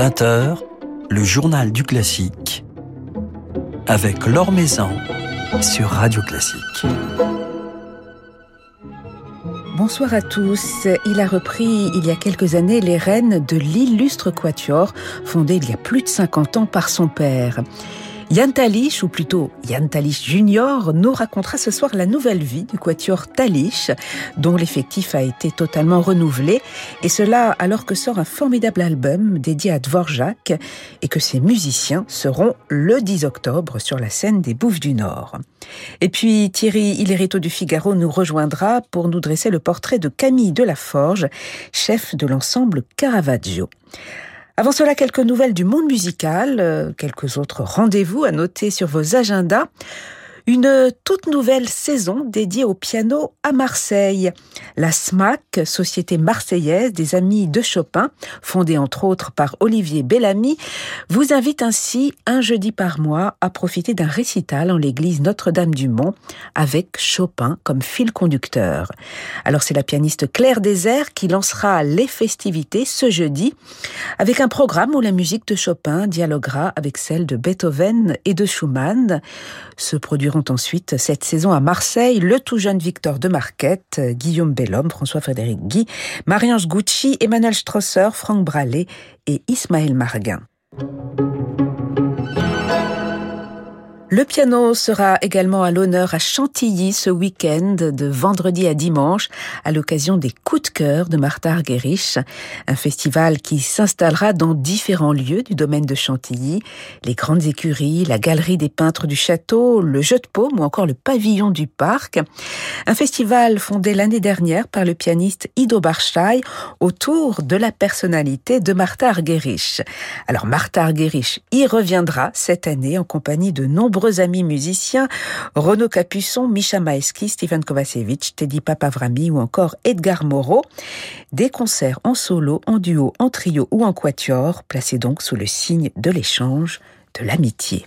20h, le journal du classique avec Laure Maison sur Radio Classique. Bonsoir à tous. Il a repris il y a quelques années les rênes de l'illustre quatuor fondé il y a plus de 50 ans par son père. Yann Talich, ou plutôt Yann Talich Junior, nous racontera ce soir la nouvelle vie du quatuor Talich, dont l'effectif a été totalement renouvelé, et cela alors que sort un formidable album dédié à Dvorak, et que ses musiciens seront le 10 octobre sur la scène des Bouffes du Nord. Et puis Thierry Hillerito du Figaro nous rejoindra pour nous dresser le portrait de Camille Delaforge, chef de l'ensemble Caravaggio. Avant cela, quelques nouvelles du monde musical, euh, quelques autres rendez-vous à noter sur vos agendas. Une toute nouvelle saison dédiée au piano à Marseille. La SMAC, Société marseillaise des amis de Chopin, fondée entre autres par Olivier Bellamy, vous invite ainsi un jeudi par mois à profiter d'un récital en l'église Notre-Dame-du-Mont avec Chopin comme fil conducteur. Alors c'est la pianiste Claire Désert qui lancera les festivités ce jeudi avec un programme où la musique de Chopin dialoguera avec celle de Beethoven et de Schumann. Ensuite cette saison à Marseille le tout jeune Victor de Marquette, Guillaume Bellhomme, François-Frédéric Guy, Marie-Ange Gucci, Emmanuel Strosser, Franck Bralé et Ismaël Marguin. Le piano sera également à l'honneur à Chantilly ce week-end de vendredi à dimanche à l'occasion des coups de cœur de Martha Argerich, un festival qui s'installera dans différents lieux du domaine de Chantilly, les grandes écuries, la galerie des peintres du château, le jeu de paume ou encore le pavillon du parc. Un festival fondé l'année dernière par le pianiste Ido Barschai autour de la personnalité de Martha Argerich. Alors Martha Argerich y reviendra cette année en compagnie de nombreux amis musiciens, Renaud Capuçon, Misha Maeski, Stephen Kovacevic, Teddy Papavrami ou encore Edgar Moreau. Des concerts en solo, en duo, en trio ou en quatuor, placés donc sous le signe de l'échange, de l'amitié.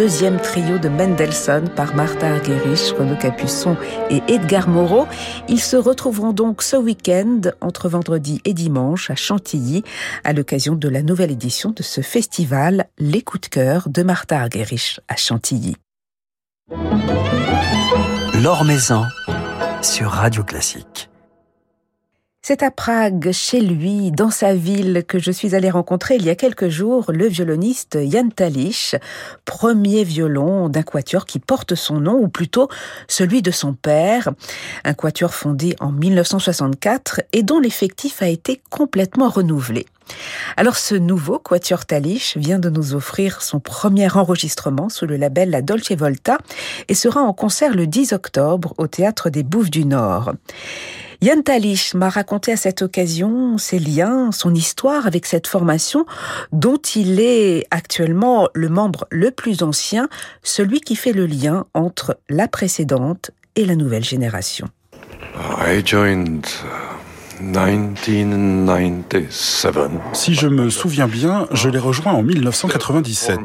Deuxième trio de Mendelssohn par Martha Argerich, Renaud Capuçon et Edgar Moreau. Ils se retrouveront donc ce week-end entre vendredi et dimanche à Chantilly à l'occasion de la nouvelle édition de ce festival Les coups de cœur de Martha Argerich à Chantilly. Sur Radio Classique. C'est à Prague, chez lui, dans sa ville, que je suis allée rencontrer il y a quelques jours le violoniste Jan Talich, premier violon d'un quatuor qui porte son nom, ou plutôt celui de son père, un quatuor fondé en 1964 et dont l'effectif a été complètement renouvelé. Alors ce nouveau Quatuor Talich vient de nous offrir son premier enregistrement sous le label La Dolce Volta et sera en concert le 10 octobre au Théâtre des Bouffes du Nord. Yann Talich m'a raconté à cette occasion ses liens, son histoire avec cette formation dont il est actuellement le membre le plus ancien, celui qui fait le lien entre la précédente et la nouvelle génération. Uh, si je me souviens bien, je l'ai rejoint en 1997.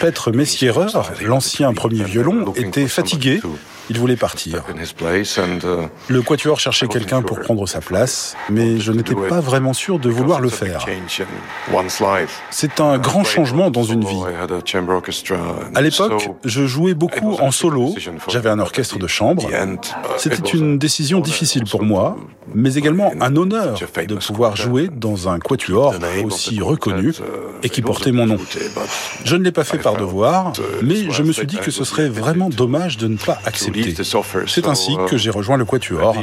Petre Messierer, l'ancien premier violon, était fatigué il voulait partir. Uh, le quatuor cherchait quelqu'un pour prendre sa place, mais je n'étais pas vraiment sûr de vouloir le faire. C'est un grand changement dans une vie. À l'époque, je jouais beaucoup en solo, j'avais un orchestre de chambre. C'était une décision difficile pour moi, mais également un honneur de pouvoir jouer dans un quatuor aussi reconnu et qui portait mon nom. Je ne l'ai pas fait par devoir, mais je me suis dit que ce serait vraiment dommage de ne pas accepter c'est ainsi que j'ai rejoint le Quatuor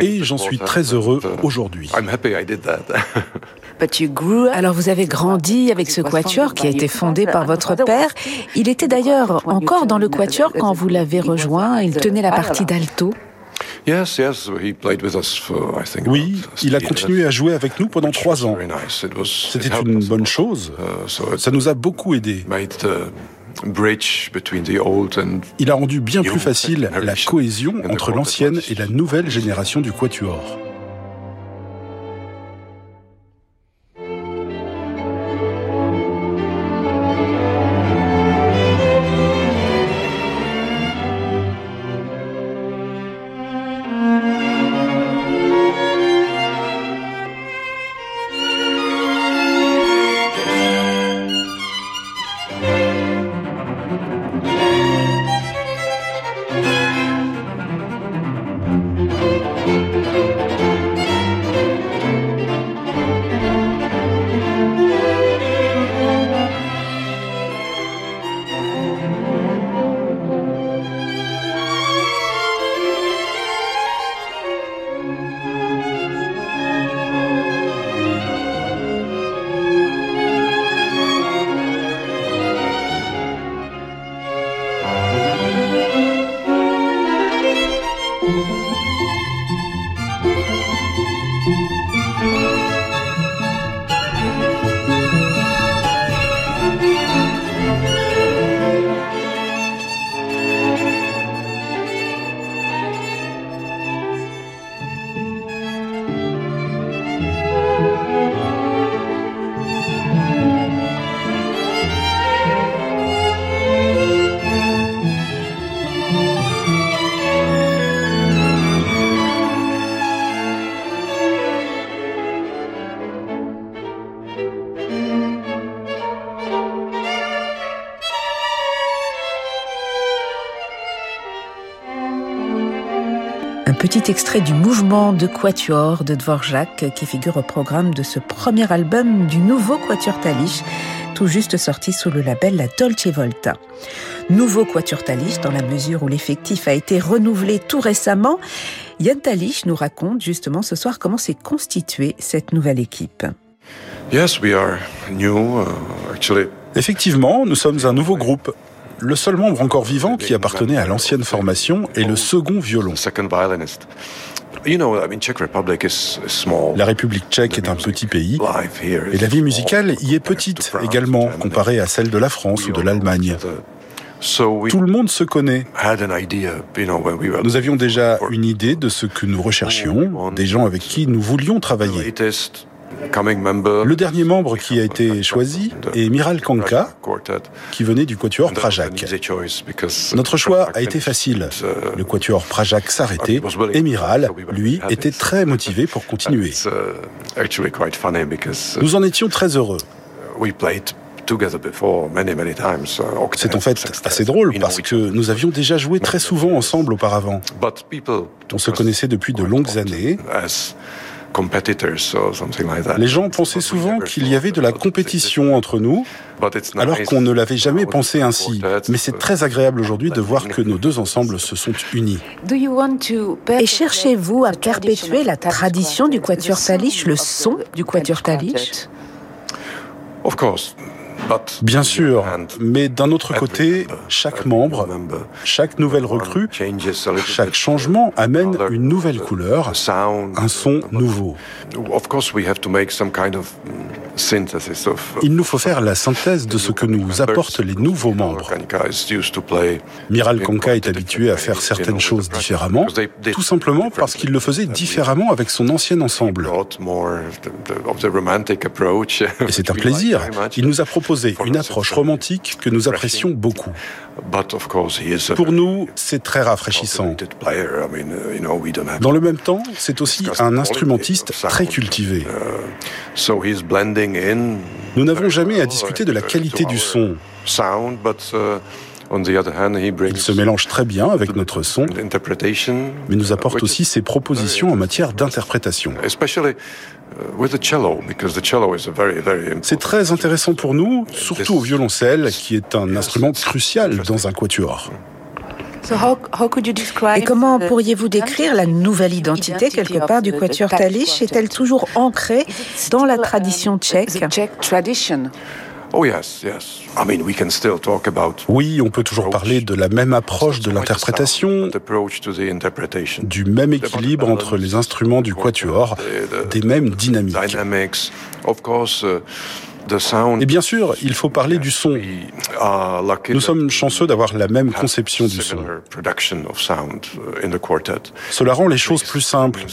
et j'en suis très heureux aujourd'hui. Alors vous avez grandi avec ce quatuor qui a été fondé par votre père. Il était d'ailleurs encore dans le quatuor quand vous l'avez rejoint. Il tenait la partie d'alto. Oui, il a continué à jouer avec nous pendant trois ans. C'était une bonne chose. Uh, Ça nous a beaucoup aidés. Il a rendu bien plus facile la cohésion entre l'ancienne et la nouvelle génération du Quatuor. Petit extrait du mouvement de Quatuor de Dvorak qui figure au programme de ce premier album du nouveau Quatuor Talich, tout juste sorti sous le label La Dolce Volta. Nouveau Quatuor Talich dans la mesure où l'effectif a été renouvelé tout récemment. Yann Talich nous raconte justement ce soir comment s'est constituée cette nouvelle équipe. Yes, we are new, uh, actually. Effectivement, nous sommes un nouveau groupe. Le seul membre encore vivant qui appartenait à l'ancienne formation est le second violon. La République tchèque est un petit pays et la vie musicale y est petite également comparée à celle de la France ou de l'Allemagne. Tout le monde se connaît. Nous avions déjà une idée de ce que nous recherchions, des gens avec qui nous voulions travailler. Le dernier membre qui a été choisi est Miral Kanka, qui venait du quatuor Prajak. Notre choix a été facile. Uh, Le quatuor Prajak s'arrêtait et Miral, lui, était très motivé pour continuer. Uh, nous en étions très heureux. C'est en fait assez drôle parce que nous avions déjà joué très souvent ensemble auparavant. On se connaissait depuis de longues années. Les gens pensaient souvent qu'il y avait de la compétition entre nous, alors qu'on ne l'avait jamais pensé ainsi. Mais c'est très agréable aujourd'hui de voir que nos deux ensembles se sont unis. Et cherchez-vous à perpétuer la tradition du Quatuor Talich, le son du Quatuor Talich Bien sûr, mais d'un autre côté, chaque membre, chaque nouvelle recrue, chaque changement amène une nouvelle couleur, un son nouveau. Il nous faut faire la synthèse de ce que nous apportent les nouveaux membres. Miral Konka est habitué à faire certaines choses différemment, tout simplement parce qu'il le faisait différemment avec son ancien ensemble. Et c'est un plaisir. Il nous a proposé une approche romantique que nous apprécions beaucoup. Pour nous, c'est très rafraîchissant. Dans le même temps, c'est aussi un instrumentiste très cultivé. Nous n'avons jamais à discuter de la qualité du son. Il se mélange très bien avec notre son, mais nous apporte aussi ses propositions en matière d'interprétation. C'est très intéressant pour nous, surtout au violoncelle, qui est un instrument crucial dans un quatuor. Et comment pourriez-vous décrire la nouvelle identité quelque part du quatuor Talish? Est-elle toujours ancrée dans la tradition tchèque? Oui, on peut toujours parler de la même approche de l'interprétation, du même équilibre entre les instruments du quatuor, des mêmes dynamiques. Et bien sûr, il faut parler du son. Nous sommes chanceux d'avoir la même conception du son. Cela rend les choses plus simples,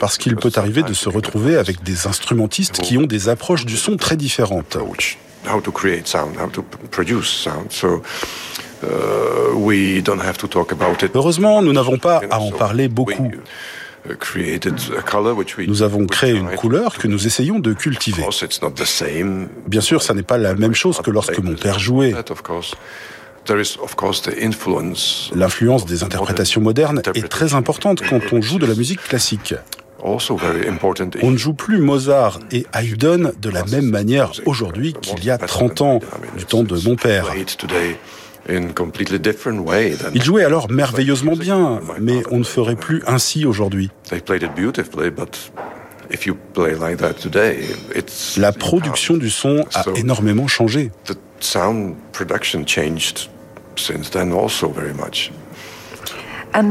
parce qu'il peut arriver de se retrouver avec des instrumentistes qui ont des approches du son très différentes. Heureusement, nous n'avons pas à en parler beaucoup. Nous avons créé une couleur que nous essayons de cultiver. Bien sûr, ça n'est pas la même chose que lorsque mon père jouait. L'influence des interprétations modernes est très importante quand on joue de la musique classique. On ne joue plus Mozart et Haydn de la même manière aujourd'hui qu'il y a 30 ans, du temps de mon père. Il jouait alors merveilleusement bien, mais on ne ferait plus ainsi aujourd'hui. La production du son a énormément changé.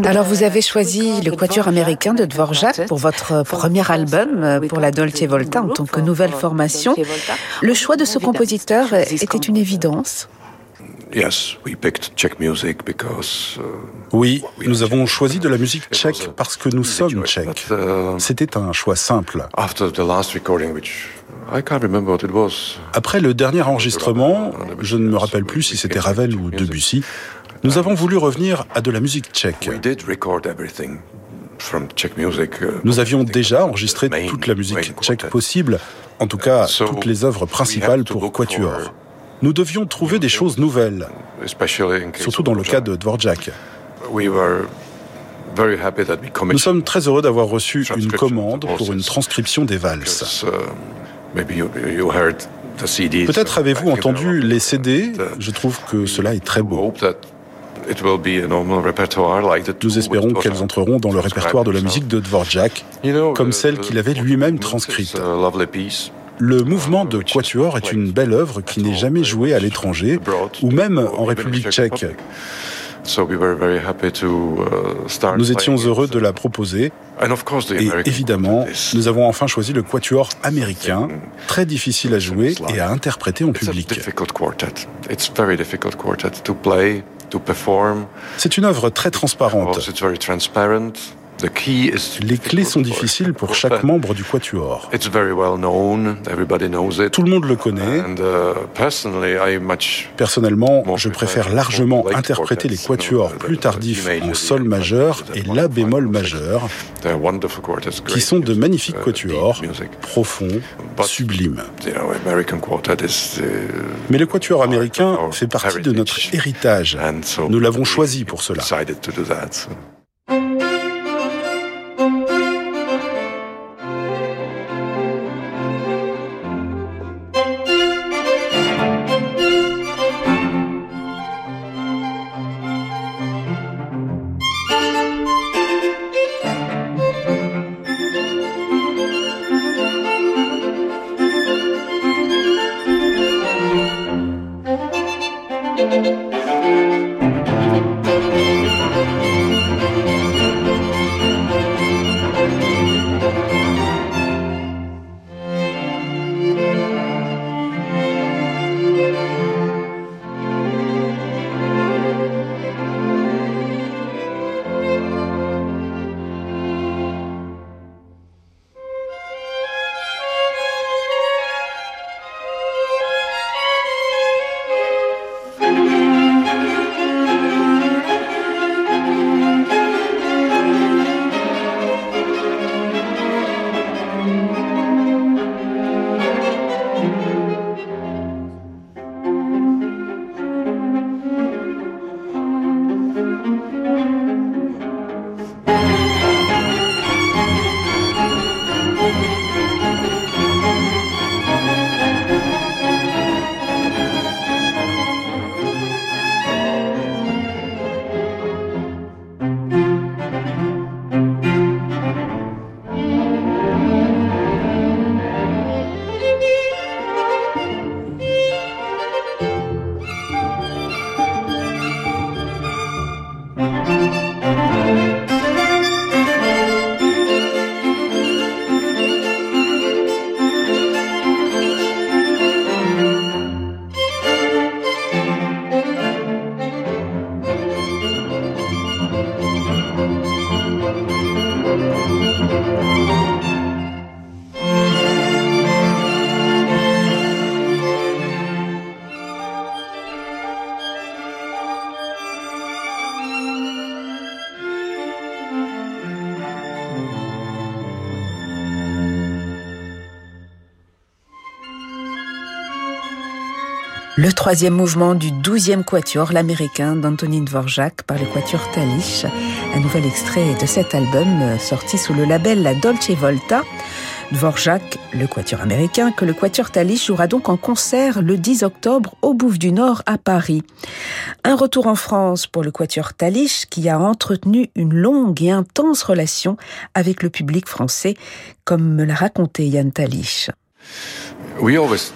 Alors vous avez choisi le quatuor américain de Dvorak pour votre premier album, pour la Dolce Volta en tant que nouvelle formation. Le choix de ce compositeur était une évidence oui, nous avons choisi de la musique tchèque parce que nous sommes tchèques. Uh, C'était un choix simple. Après le dernier enregistrement, je ne me rappelle plus si c'était Ravel ou Debussy, nous avons voulu revenir à de la musique tchèque. Uh, nous avions déjà enregistré toute la musique tchèque possible, en tout cas toutes les œuvres principales pour Quatuor nous devions trouver des choses nouvelles, surtout dans le cas de Dvorak. Nous sommes très heureux d'avoir reçu une commande pour une transcription des valses. Uh, Peut-être avez-vous entendu les CD, je trouve que cela est très beau. Nous espérons qu'elles entreront dans le répertoire de la musique de Dvorak, comme celle qu'il avait lui-même transcrite. Le mouvement de Quatuor est une belle œuvre qui n'est jamais jouée à l'étranger ou même en République tchèque. Nous étions heureux de la proposer. Et évidemment, nous avons enfin choisi le quatuor américain, très difficile à jouer et à interpréter en public. C'est une œuvre très transparente. Les clés sont difficiles pour chaque membre du quatuor. Tout le monde le connaît. Uh, Personnellement, je préfère largement interpréter les quatuors plus tardifs en sol majeur et la bémol majeur, qui sont de magnifiques uh, quatuors, profonds, sublimes. Mais le quatuor américain fait partie de notre héritage. Nous l'avons choisi pour cela. Troisième mouvement du douzième quatuor, l'américain d'Antonin Dvorak par le quatuor Talich. Un nouvel extrait de cet album euh, sorti sous le label La Dolce Volta. Dvorak, le quatuor américain, que le quatuor Talich jouera donc en concert le 10 octobre au Bouffe du Nord à Paris. Un retour en France pour le quatuor Talich qui a entretenu une longue et intense relation avec le public français, comme me l'a raconté Yann Talich. We always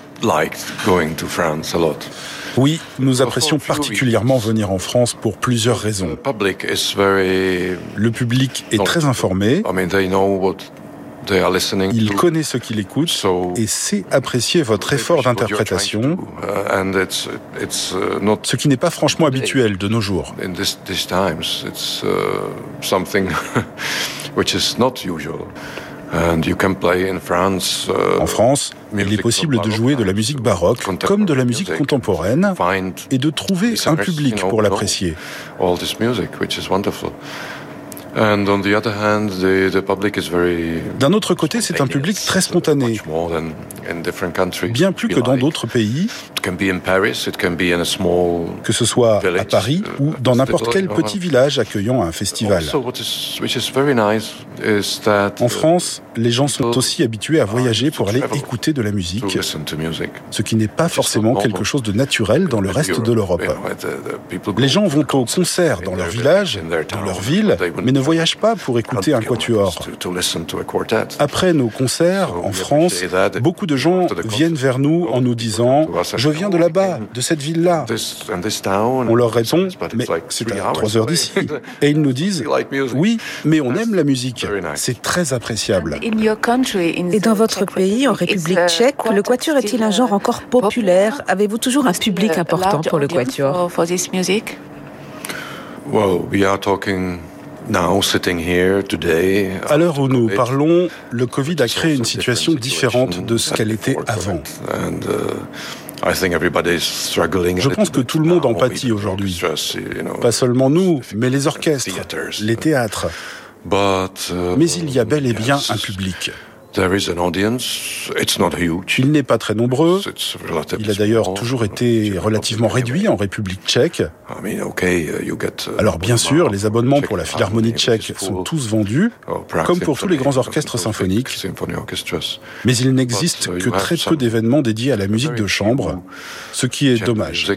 oui, nous apprécions particulièrement venir en France pour plusieurs raisons. Le public est très informé. Il connaît ce qu'il écoute et sait apprécier votre effort d'interprétation, uh, uh, ce qui n'est pas franchement habituel de nos jours. Uh, en France, il est possible de jouer de la musique baroque comme de la musique contemporaine et de trouver un public pour l'apprécier. D'un autre côté, c'est un public très spontané, bien plus que dans d'autres pays, que ce soit à Paris uh, ou dans n'importe quel petit village accueillant un festival. En France, les gens sont aussi habitués à voyager pour aller écouter de la musique, ce qui n'est pas forcément quelque chose de naturel dans le reste de l'Europe. Les gens vont au concert dans leur village, dans leur ville, mais ne voyagent pas pour écouter un quatuor. Après nos concerts en France, beaucoup de gens viennent vers nous en nous disant « Je viens de là-bas, de cette ville-là ». On leur répond « Mais c'est à 3 heures d'ici ». Et ils nous disent « Oui, mais on aime la musique ». C'est très appréciable. Et dans votre pays, en République tchèque, le quatuor est-il un genre encore populaire? Avez-vous toujours un public important pour le quatuor? à l'heure où nous parlons, le Covid a créé une situation différente de ce qu'elle était avant. Uh, Je pense que tout le monde en pâtit aujourd'hui. Pas seulement nous, mais les orchestres, les théâtres. Mais il y a bel et bien un public. Il n'est pas très nombreux. Il a d'ailleurs toujours été relativement réduit en République tchèque. Alors bien sûr, les abonnements pour la Philharmonie tchèque sont tous vendus, comme pour tous les grands orchestres symphoniques. Mais il n'existe que très peu d'événements dédiés à la musique de chambre, ce qui est dommage.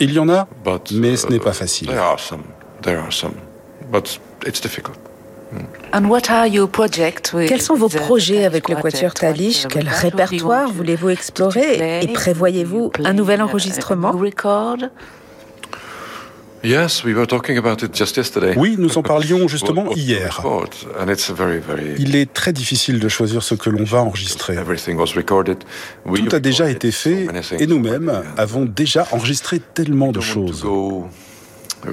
Il y en a, mais ce n'est pas facile. Quels sont vos projets avec le Quatuor Talish Quel répertoire voulez-vous explorer? Et prévoyez-vous un nouvel enregistrement? oui, nous en parlions justement hier. Il est très difficile de choisir ce que l'on va enregistrer. Tout a déjà été fait et nous-mêmes avons déjà enregistré tellement de choses. Nous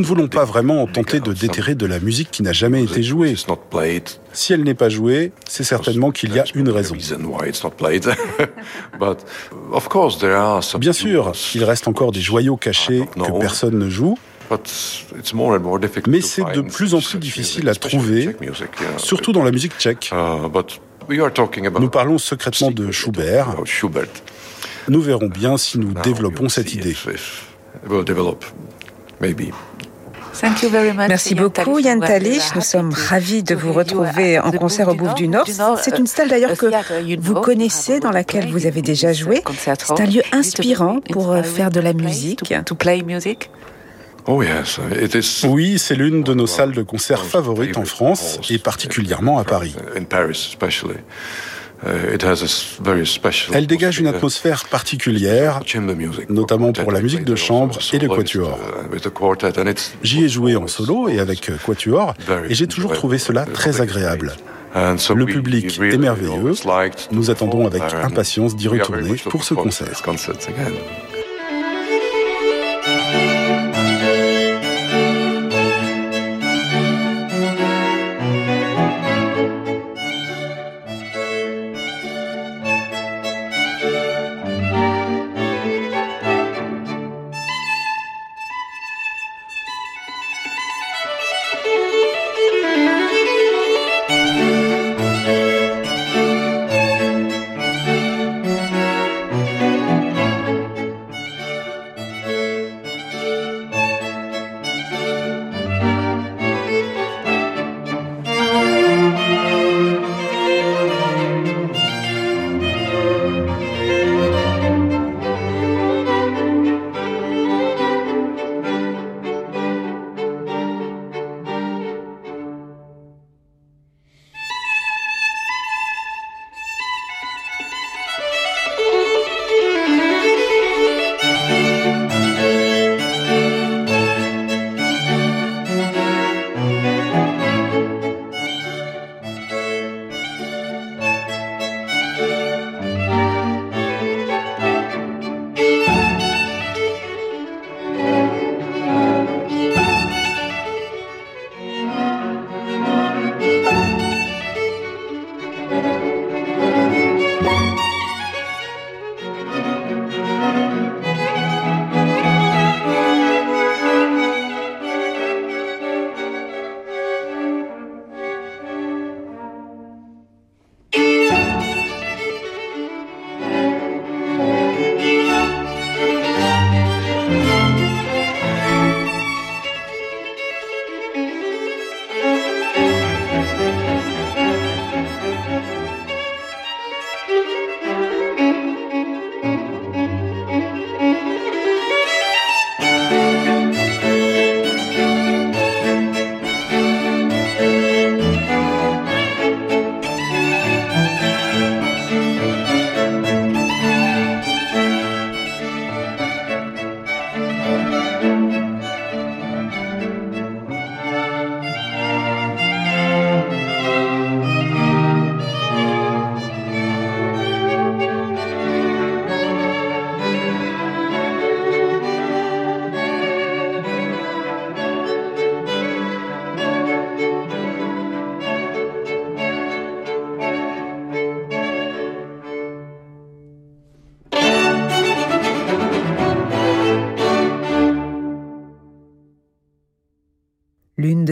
ne voulons pas vraiment tenter de déterrer de la musique qui n'a jamais été jouée. Si elle n'est pas jouée, c'est certainement qu'il y a une raison. Bien sûr, il reste encore des joyaux cachés que personne ne joue. Mais c'est de plus en plus difficile à trouver, surtout dans la musique tchèque. Uh, nous parlons secrètement de Schubert. Nous verrons bien si nous développons cette idée. Merci beaucoup Yann Talish. Nous sommes ravis de vous retrouver en concert au Bouffe du Nord. C'est une salle d'ailleurs que vous connaissez, dans laquelle vous avez déjà joué. C'est un lieu inspirant pour euh, faire de la musique. Oh, oui, c'est l'une de nos salles de concert favorites en France et particulièrement à Paris. Euh, Elle dégage une atmosphère particulière, notamment pour la musique de chambre et le quatuor. J'y ai joué en solo et avec quatuor, et j'ai toujours trouvé cela très agréable. Le public est merveilleux. Nous attendons avec impatience d'y retourner pour ce concert.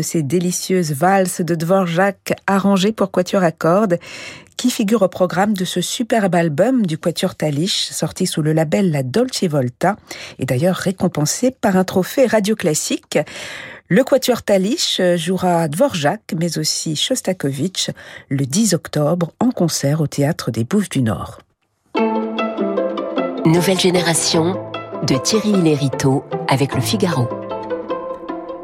Ces délicieuses valses de Dvorak arrangées pour quatuor à cordes qui figurent au programme de ce superbe album du quatuor Talish sorti sous le label La Dolce Volta et d'ailleurs récompensé par un trophée radio classique. Le quatuor Talish jouera Dvorak mais aussi Shostakovich le 10 octobre en concert au théâtre des Bouffes du Nord. Nouvelle génération de Thierry Lériteau avec le Figaro.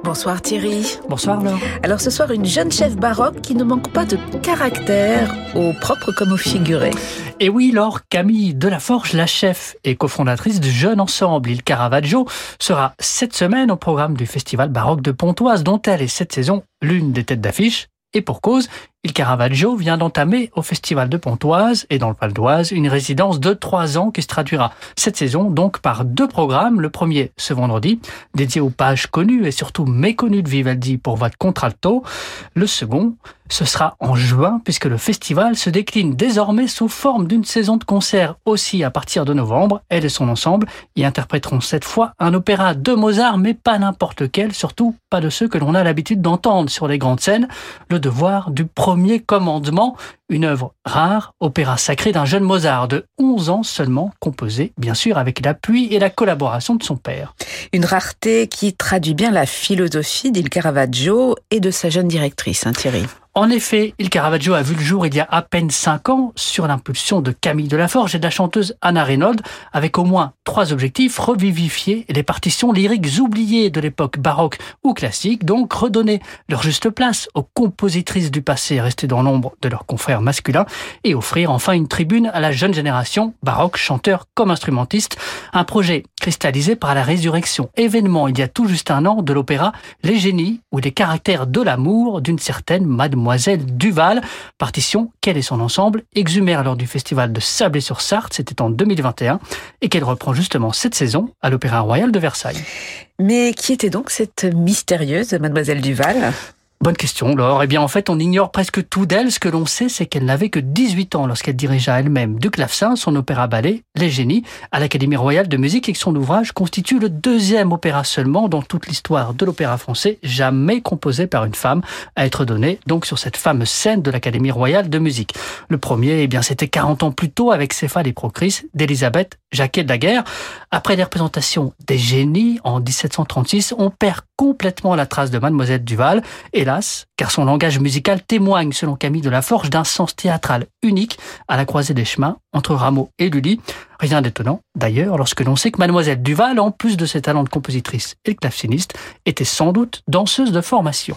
Bonsoir Thierry. Bonsoir Laure. Alors ce soir, une jeune chef baroque qui ne manque pas de caractère, au propre comme au figuré. Et oui, Laure, Camille Delaforge, la chef et cofondatrice du jeune ensemble Il Caravaggio, sera cette semaine au programme du Festival baroque de Pontoise, dont elle est cette saison l'une des têtes d'affiche. Et pour cause, Il Caravaggio vient d'entamer au Festival de Pontoise et dans le Val d'Oise une résidence de trois ans qui se traduira cette saison donc par deux programmes. Le premier ce vendredi, dédié aux pages connues et surtout méconnues de Vivaldi pour votre contralto. Le second, ce sera en juin puisque le festival se décline désormais sous forme d'une saison de concerts aussi à partir de novembre. Elle et son ensemble y interpréteront cette fois un opéra de Mozart mais pas n'importe lequel, surtout pas de ceux que l'on a l'habitude d'entendre sur les grandes scènes. Le devoir du premier commandement, une œuvre rare, opéra sacré d'un jeune Mozart de 11 ans seulement, composé bien sûr avec l'appui et la collaboration de son père. Une rareté qui traduit bien la philosophie d'Il Caravaggio et de sa jeune directrice, hein, Thierry. En effet, Il Caravaggio a vu le jour il y a à peine cinq ans sur l'impulsion de Camille Delaforge et de la chanteuse Anna Reynolds, avec au moins trois objectifs revivifier les partitions lyriques oubliées de l'époque baroque ou classique, donc redonner leur juste place aux compositrices du passé restées dans l'ombre de leurs confrères masculins et offrir enfin une tribune à la jeune génération baroque, chanteur comme instrumentiste. Un projet cristallisé par la résurrection, événement il y a tout juste un an de l'opéra Les Génies ou les caractères de l'amour d'une certaine mademoiselle Mademoiselle Duval, partition qu'elle et son ensemble? Exhumèrent lors du festival de Sablé-sur-Sarthe, c'était en 2021, et qu'elle reprend justement cette saison à l'Opéra Royal de Versailles. Mais qui était donc cette mystérieuse Mademoiselle Duval? Bonne question, Laure. Eh bien, en fait, on ignore presque tout d'elle. Ce que l'on sait, c'est qu'elle n'avait que 18 ans lorsqu'elle dirigea elle-même du clavecin son opéra-ballet, Les Génies, à l'Académie royale de musique et que son ouvrage constitue le deuxième opéra seulement dans toute l'histoire de l'opéra français jamais composé par une femme à être donné, donc sur cette fameuse scène de l'Académie royale de musique. Le premier, eh bien, c'était 40 ans plus tôt avec Céphale et Procris d'Elisabeth Jacquet de la Guerre. Après les représentations des Génies en 1736, on perd complètement la trace de Mademoiselle Duval et car son langage musical témoigne, selon Camille de la Forge, d'un sens théâtral unique à la croisée des chemins entre Rameau et Lully. Rien d'étonnant, d'ailleurs, lorsque l'on sait que Mademoiselle Duval, en plus de ses talents de compositrice et de claveciniste, était sans doute danseuse de formation.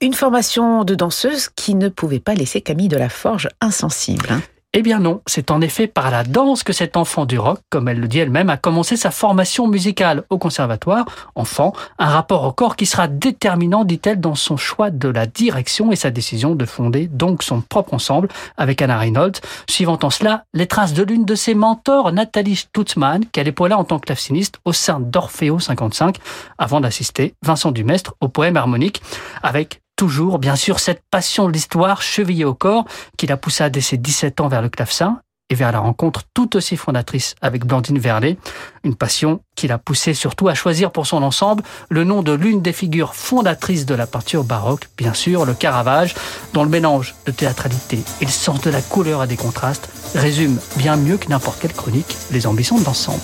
Une formation de danseuse qui ne pouvait pas laisser Camille de la Forge insensible. Hein. Eh bien non, c'est en effet par la danse que cet enfant du rock, comme elle le dit elle-même, a commencé sa formation musicale au conservatoire. Enfant, un rapport au corps qui sera déterminant, dit-elle, dans son choix de la direction et sa décision de fonder donc son propre ensemble avec Anna Reynolds, suivant en cela les traces de l'une de ses mentors, Nathalie Stutzmann, qu'elle épaula en tant que claveciniste au sein d'Orfeo 55, avant d'assister Vincent Dumestre au poème harmonique, avec toujours, bien sûr, cette passion de l'histoire chevillée au corps qui la poussa dès ses 17 ans vers le clavecin et vers la rencontre tout aussi fondatrice avec Blandine Verlet, une passion qui l'a poussé surtout à choisir pour son ensemble le nom de l'une des figures fondatrices de la peinture baroque, bien sûr, le Caravage, dont le mélange de théâtralité et le sens de la couleur et des contrastes résume bien mieux que n'importe quelle chronique les ambitions de l'ensemble.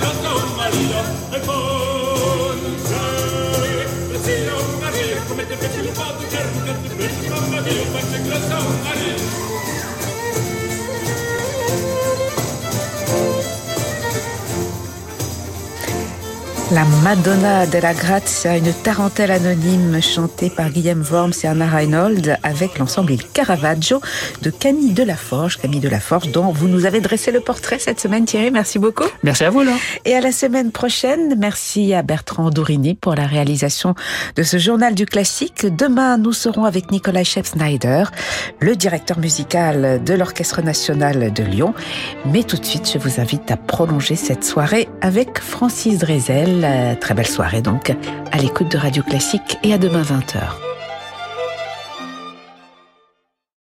Let's. La Madonna della Grazia, une tarentelle anonyme chantée par Guillaume Worms et Anna Reinhold avec l'ensemble Il Caravaggio de Camille Delaforge. Camille Delaforge dont vous nous avez dressé le portrait cette semaine Thierry, merci beaucoup. Merci à vous là. Et à la semaine prochaine, merci à Bertrand Dourini pour la réalisation de ce journal du classique. Demain, nous serons avec Nicolas Scheff-Snyder, le directeur musical de l'Orchestre national de Lyon. Mais tout de suite, je vous invite à prolonger cette soirée avec Francis Drezel très belle soirée donc à l'écoute de Radio Classique et à demain 20h.